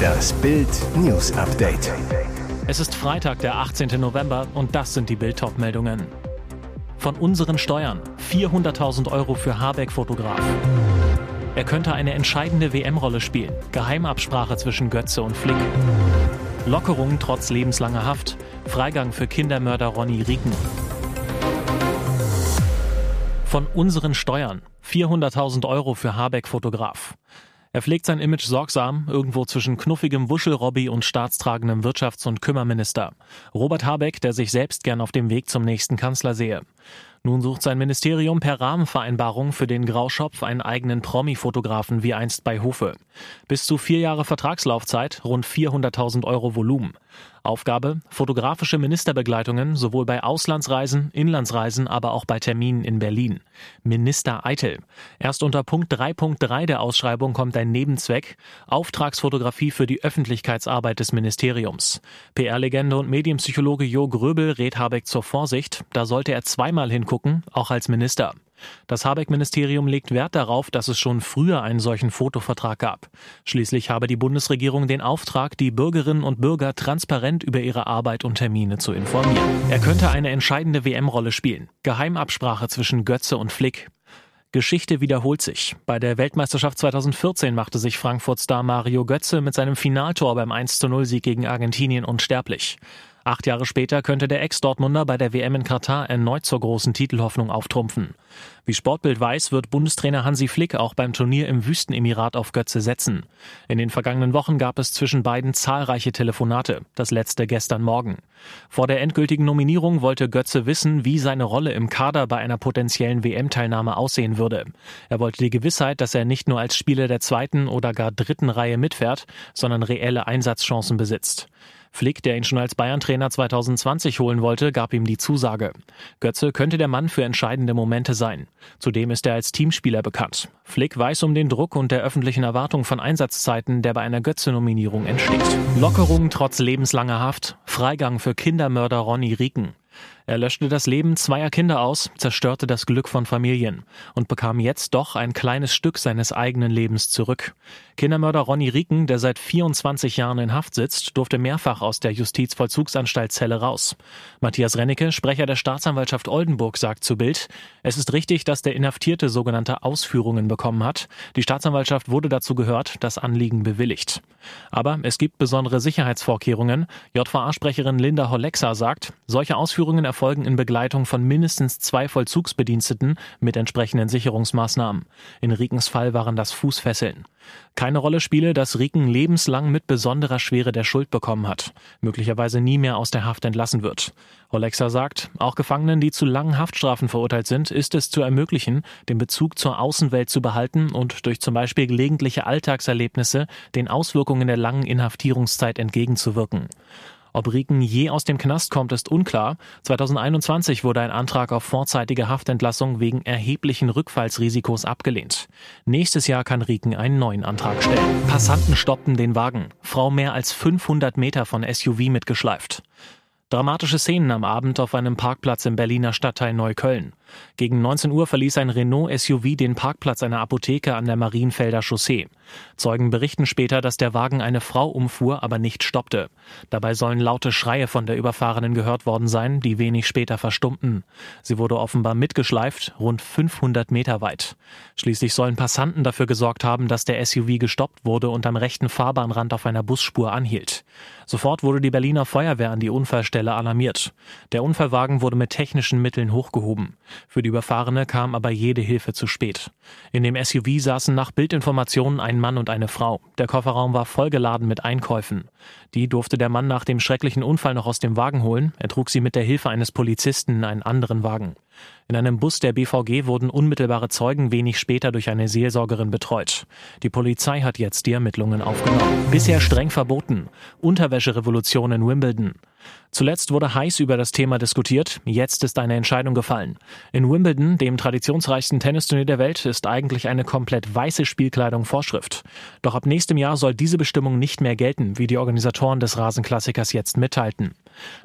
Das Bild News Update. Es ist Freitag, der 18. November und das sind die Bild meldungen Von unseren Steuern 400.000 Euro für Habeck-Fotograf. Er könnte eine entscheidende WM-Rolle spielen. Geheimabsprache zwischen Götze und Flick. Lockerung trotz lebenslanger Haft. Freigang für Kindermörder Ronny Rieken. Von unseren Steuern 400.000 Euro für Habeck-Fotograf. Er pflegt sein Image sorgsam, irgendwo zwischen knuffigem Wuschelrobby und staatstragendem Wirtschafts- und Kümmerminister. Robert Habeck, der sich selbst gern auf dem Weg zum nächsten Kanzler sehe. Nun sucht sein Ministerium per Rahmenvereinbarung für den Grauschopf einen eigenen Promi-Fotografen wie einst bei Hofe. Bis zu vier Jahre Vertragslaufzeit, rund 400.000 Euro Volumen. Aufgabe, fotografische Ministerbegleitungen sowohl bei Auslandsreisen, Inlandsreisen, aber auch bei Terminen in Berlin. Minister Eitel. Erst unter Punkt 3.3 der Ausschreibung kommt ein Nebenzweck, Auftragsfotografie für die Öffentlichkeitsarbeit des Ministeriums. PR-Legende und Medienpsychologe Jo Gröbel rät Habeck zur Vorsicht, da sollte er zweimal hingucken, auch als Minister. Das Habeck-Ministerium legt Wert darauf, dass es schon früher einen solchen Fotovertrag gab. Schließlich habe die Bundesregierung den Auftrag, die Bürgerinnen und Bürger transparent über ihre Arbeit und Termine zu informieren. Er könnte eine entscheidende WM-Rolle spielen. Geheimabsprache zwischen Götze und Flick. Geschichte wiederholt sich. Bei der Weltmeisterschaft 2014 machte sich Frankfurt-Star Mario Götze mit seinem Finaltor beim 1-0 Sieg gegen Argentinien unsterblich. Acht Jahre später könnte der Ex-Dortmunder bei der WM in Katar erneut zur großen Titelhoffnung auftrumpfen. Wie Sportbild weiß, wird Bundestrainer Hansi Flick auch beim Turnier im Wüstenemirat auf Götze setzen. In den vergangenen Wochen gab es zwischen beiden zahlreiche Telefonate, das letzte gestern Morgen. Vor der endgültigen Nominierung wollte Götze wissen, wie seine Rolle im Kader bei einer potenziellen WM-Teilnahme aussehen würde. Er wollte die Gewissheit, dass er nicht nur als Spieler der zweiten oder gar dritten Reihe mitfährt, sondern reelle Einsatzchancen besitzt. Flick, der ihn schon als Bayern-Trainer 2020 holen wollte, gab ihm die Zusage. Götze könnte der Mann für entscheidende Momente sein. Zudem ist er als Teamspieler bekannt. Flick weiß um den Druck und der öffentlichen Erwartung von Einsatzzeiten, der bei einer Götze-Nominierung entsteht. Lockerung trotz lebenslanger Haft, Freigang für Kindermörder Ronny Rieken. Er löschte das Leben zweier Kinder aus, zerstörte das Glück von Familien und bekam jetzt doch ein kleines Stück seines eigenen Lebens zurück. Kindermörder Ronny Rieken, der seit 24 Jahren in Haft sitzt, durfte mehrfach aus der Justizvollzugsanstalt Zelle raus. Matthias Rennecke, Sprecher der Staatsanwaltschaft Oldenburg, sagt zu Bild, es ist richtig, dass der Inhaftierte sogenannte Ausführungen bekommen hat. Die Staatsanwaltschaft wurde dazu gehört, das Anliegen bewilligt. Aber es gibt besondere Sicherheitsvorkehrungen. JVA-Sprecherin Linda Hollexa sagt, solche Ausführungen erfolgen in Begleitung von mindestens zwei Vollzugsbediensteten mit entsprechenden Sicherungsmaßnahmen. In Riekens Fall waren das Fußfesseln. Keine Rolle spiele, dass Rieken lebenslang mit besonderer Schwere der Schuld bekommen hat, möglicherweise nie mehr aus der Haft entlassen wird. Olexa sagt, auch Gefangenen, die zu langen Haftstrafen verurteilt sind, ist es zu ermöglichen, den Bezug zur Außenwelt zu behalten und durch zum Beispiel gelegentliche Alltagserlebnisse den Auswirkungen der langen Inhaftierungszeit entgegenzuwirken. Ob Rieken je aus dem Knast kommt, ist unklar. 2021 wurde ein Antrag auf vorzeitige Haftentlassung wegen erheblichen Rückfallsrisikos abgelehnt. Nächstes Jahr kann Rieken einen neuen Antrag stellen. Passanten stoppten den Wagen. Frau mehr als 500 Meter von SUV mitgeschleift. Dramatische Szenen am Abend auf einem Parkplatz im Berliner Stadtteil Neukölln. Gegen 19 Uhr verließ ein Renault SUV den Parkplatz einer Apotheke an der Marienfelder Chaussee. Zeugen berichten später, dass der Wagen eine Frau umfuhr, aber nicht stoppte. Dabei sollen laute Schreie von der Überfahrenen gehört worden sein, die wenig später verstummten. Sie wurde offenbar mitgeschleift, rund 500 Meter weit. Schließlich sollen Passanten dafür gesorgt haben, dass der SUV gestoppt wurde und am rechten Fahrbahnrand auf einer Busspur anhielt. Sofort wurde die Berliner Feuerwehr an die Unfallstelle alarmiert. Der Unfallwagen wurde mit technischen Mitteln hochgehoben. Für die Überfahrene kam aber jede Hilfe zu spät. In dem SUV saßen nach Bildinformationen ein Mann und eine Frau. Der Kofferraum war vollgeladen mit Einkäufen. Die durfte der Mann nach dem schrecklichen Unfall noch aus dem Wagen holen. Er trug sie mit der Hilfe eines Polizisten in einen anderen Wagen. In einem Bus der BVG wurden unmittelbare Zeugen wenig später durch eine Seelsorgerin betreut. Die Polizei hat jetzt die Ermittlungen aufgenommen. Bisher streng verboten. Unterwäscherevolution in Wimbledon. Zuletzt wurde heiß über das Thema diskutiert. Jetzt ist eine Entscheidung gefallen. In Wimbledon, dem traditionsreichsten Tennisturnier der Welt, ist eigentlich eine komplett weiße Spielkleidung Vorschrift. Doch ab nächstem Jahr soll diese Bestimmung nicht mehr gelten, wie die Organisatoren des Rasenklassikers jetzt mitteilten.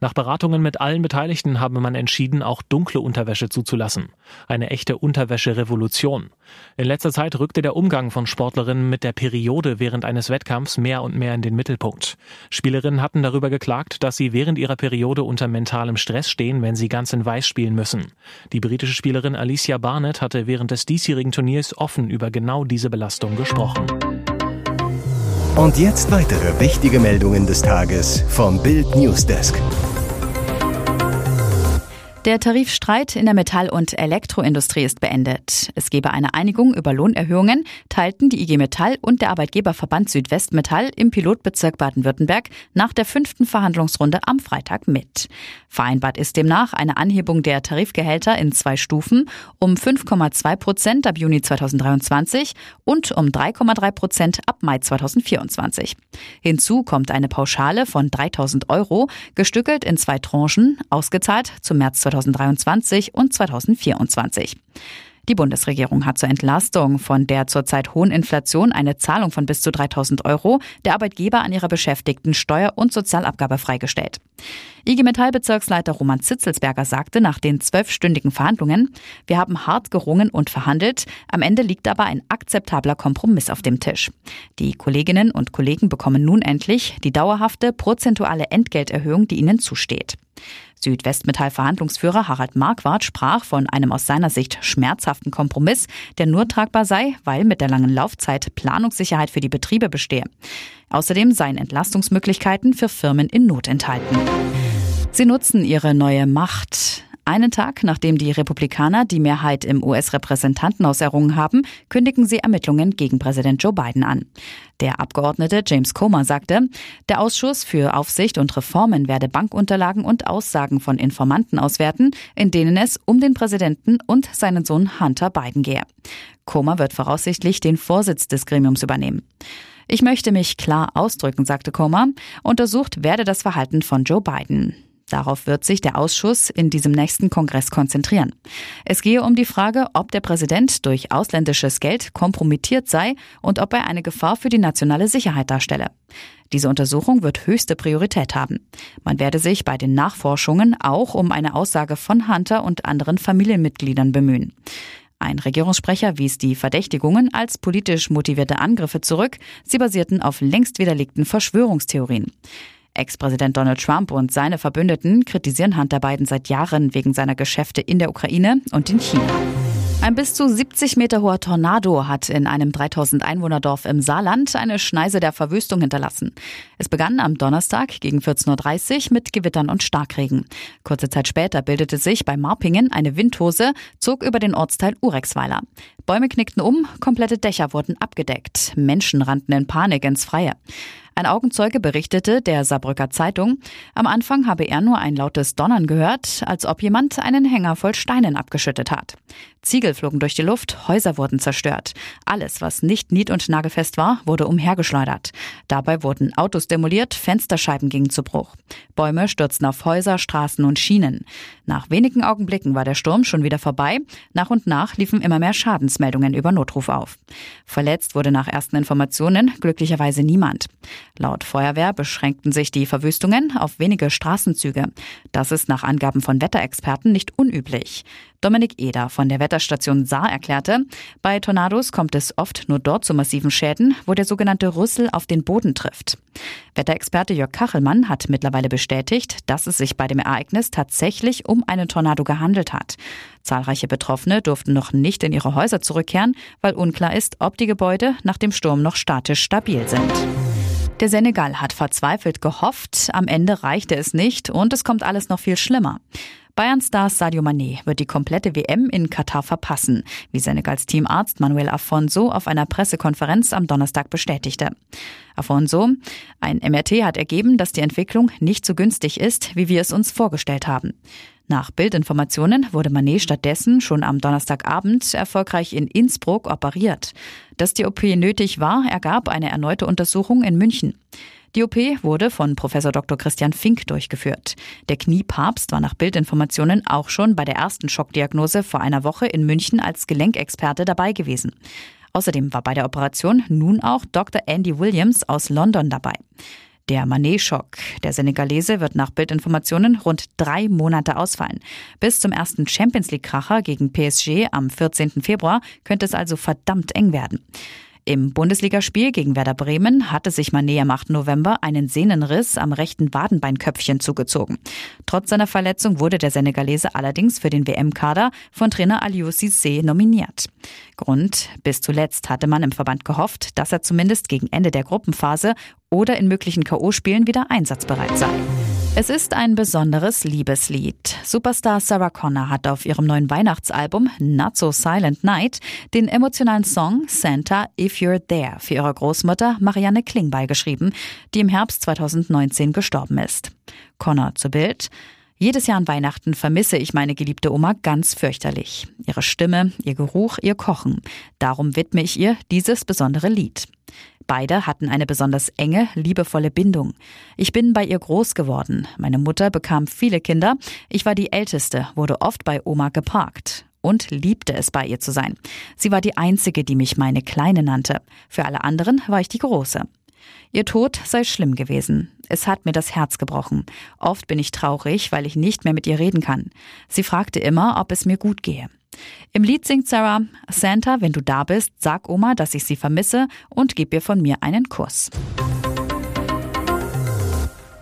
Nach Beratungen mit allen Beteiligten habe man entschieden, auch dunkle Unterwäsche Unterwäsche zuzulassen. Eine echte Unterwäsche-Revolution. In letzter Zeit rückte der Umgang von Sportlerinnen mit der Periode während eines Wettkampfs mehr und mehr in den Mittelpunkt. Spielerinnen hatten darüber geklagt, dass sie während ihrer Periode unter mentalem Stress stehen, wenn sie ganz in Weiß spielen müssen. Die britische Spielerin Alicia Barnett hatte während des diesjährigen Turniers offen über genau diese Belastung gesprochen. Und jetzt weitere wichtige Meldungen des Tages vom Bild Newsdesk. Der Tarifstreit in der Metall- und Elektroindustrie ist beendet. Es gebe eine Einigung über Lohnerhöhungen, teilten die IG Metall und der Arbeitgeberverband Südwestmetall im Pilotbezirk Baden-Württemberg nach der fünften Verhandlungsrunde am Freitag mit. Vereinbart ist demnach eine Anhebung der Tarifgehälter in zwei Stufen um 5,2 Prozent ab Juni 2023 und um 3,3 Prozent ab Mai 2024. Hinzu kommt eine Pauschale von 3000 Euro, gestückelt in zwei Tranchen, ausgezahlt zum März 2023 und 2024. Die Bundesregierung hat zur Entlastung von der zurzeit hohen Inflation eine Zahlung von bis zu 3000 Euro der Arbeitgeber an ihre Beschäftigten Steuer- und Sozialabgabe freigestellt. IG Metall-Bezirksleiter Roman Zitzelsberger sagte nach den zwölfstündigen Verhandlungen, wir haben hart gerungen und verhandelt, am Ende liegt aber ein akzeptabler Kompromiss auf dem Tisch. Die Kolleginnen und Kollegen bekommen nun endlich die dauerhafte prozentuale Entgelterhöhung, die ihnen zusteht. Südwestmetall-Verhandlungsführer Harald Marquardt sprach von einem aus seiner Sicht schmerzhaften Kompromiss, der nur tragbar sei, weil mit der langen Laufzeit Planungssicherheit für die Betriebe bestehe. Außerdem seien Entlastungsmöglichkeiten für Firmen in Not enthalten. Sie nutzen ihre neue Macht. Einen Tag nachdem die Republikaner die Mehrheit im US-Repräsentantenhaus errungen haben, kündigen sie Ermittlungen gegen Präsident Joe Biden an. Der Abgeordnete James Comer sagte, der Ausschuss für Aufsicht und Reformen werde Bankunterlagen und Aussagen von Informanten auswerten, in denen es um den Präsidenten und seinen Sohn Hunter Biden gehe. Comer wird voraussichtlich den Vorsitz des Gremiums übernehmen. Ich möchte mich klar ausdrücken, sagte Comer, untersucht werde das Verhalten von Joe Biden. Darauf wird sich der Ausschuss in diesem nächsten Kongress konzentrieren. Es gehe um die Frage, ob der Präsident durch ausländisches Geld kompromittiert sei und ob er eine Gefahr für die nationale Sicherheit darstelle. Diese Untersuchung wird höchste Priorität haben. Man werde sich bei den Nachforschungen auch um eine Aussage von Hunter und anderen Familienmitgliedern bemühen. Ein Regierungssprecher wies die Verdächtigungen als politisch motivierte Angriffe zurück. Sie basierten auf längst widerlegten Verschwörungstheorien. Ex-Präsident Donald Trump und seine Verbündeten kritisieren Hunter Biden seit Jahren wegen seiner Geschäfte in der Ukraine und in China. Ein bis zu 70 Meter hoher Tornado hat in einem 3000 Einwohnerdorf im Saarland eine Schneise der Verwüstung hinterlassen. Es begann am Donnerstag gegen 14.30 Uhr mit Gewittern und Starkregen. Kurze Zeit später bildete sich bei Marpingen eine Windhose, zog über den Ortsteil Urexweiler. Bäume knickten um, komplette Dächer wurden abgedeckt. Menschen rannten in Panik ins Freie. Ein Augenzeuge berichtete der Saarbrücker Zeitung, am Anfang habe er nur ein lautes Donnern gehört, als ob jemand einen Hänger voll Steinen abgeschüttet hat. Ziegel flogen durch die Luft, Häuser wurden zerstört. Alles, was nicht nied- und nagelfest war, wurde umhergeschleudert. Dabei wurden Autos demoliert, Fensterscheiben gingen zu Bruch. Bäume stürzten auf Häuser, Straßen und Schienen. Nach wenigen Augenblicken war der Sturm schon wieder vorbei. Nach und nach liefen immer mehr Schadensmeldungen über Notruf auf. Verletzt wurde nach ersten Informationen glücklicherweise niemand. Laut Feuerwehr beschränkten sich die Verwüstungen auf wenige Straßenzüge. Das ist nach Angaben von Wetterexperten nicht unüblich. Dominik Eder von der Wetterstation Saar erklärte, bei Tornados kommt es oft nur dort zu massiven Schäden, wo der sogenannte Rüssel auf den Boden trifft. Wetterexperte Jörg Kachelmann hat mittlerweile bestätigt, dass es sich bei dem Ereignis tatsächlich um einen Tornado gehandelt hat. Zahlreiche Betroffene durften noch nicht in ihre Häuser zurückkehren, weil unklar ist, ob die Gebäude nach dem Sturm noch statisch stabil sind. Der Senegal hat verzweifelt gehofft, am Ende reichte es nicht und es kommt alles noch viel schlimmer. Bayern-Star Sadio Mané wird die komplette WM in Katar verpassen, wie Senegals Teamarzt Manuel Afonso auf einer Pressekonferenz am Donnerstag bestätigte. Afonso, ein MRT hat ergeben, dass die Entwicklung nicht so günstig ist, wie wir es uns vorgestellt haben. Nach Bildinformationen wurde Manet stattdessen schon am Donnerstagabend erfolgreich in Innsbruck operiert. Dass die OP nötig war, ergab eine erneute Untersuchung in München. Die OP wurde von Professor Dr. Christian Fink durchgeführt. Der Kniepapst war nach Bildinformationen auch schon bei der ersten Schockdiagnose vor einer Woche in München als Gelenkexperte dabei gewesen. Außerdem war bei der Operation nun auch Dr. Andy Williams aus London dabei. Der Manet-Schock. Der Senegalese wird nach Bildinformationen rund drei Monate ausfallen. Bis zum ersten Champions League-Kracher gegen PSG am 14. Februar könnte es also verdammt eng werden. Im Bundesligaspiel gegen Werder Bremen hatte sich Mané am 8. November einen Sehnenriss am rechten Wadenbeinköpfchen zugezogen. Trotz seiner Verletzung wurde der Senegalese allerdings für den WM-Kader von Trainer Aliou Cissé nominiert. Grund, bis zuletzt hatte man im Verband gehofft, dass er zumindest gegen Ende der Gruppenphase oder in möglichen K.O.-Spielen wieder einsatzbereit sei. Es ist ein besonderes Liebeslied. Superstar Sarah Connor hat auf ihrem neuen Weihnachtsalbum Not So Silent Night den emotionalen Song Santa If You're There für ihre Großmutter Marianne Klingbeil geschrieben, die im Herbst 2019 gestorben ist. Connor zu Bild. Jedes Jahr an Weihnachten vermisse ich meine geliebte Oma ganz fürchterlich. Ihre Stimme, ihr Geruch, ihr Kochen. Darum widme ich ihr dieses besondere Lied. Beide hatten eine besonders enge, liebevolle Bindung. Ich bin bei ihr groß geworden. Meine Mutter bekam viele Kinder. Ich war die Älteste, wurde oft bei Oma geparkt und liebte es, bei ihr zu sein. Sie war die Einzige, die mich meine Kleine nannte. Für alle anderen war ich die Große. Ihr Tod sei schlimm gewesen. Es hat mir das Herz gebrochen. Oft bin ich traurig, weil ich nicht mehr mit ihr reden kann. Sie fragte immer, ob es mir gut gehe. Im Lied singt Sarah, Santa, wenn du da bist, sag Oma, dass ich sie vermisse und gib ihr von mir einen Kuss.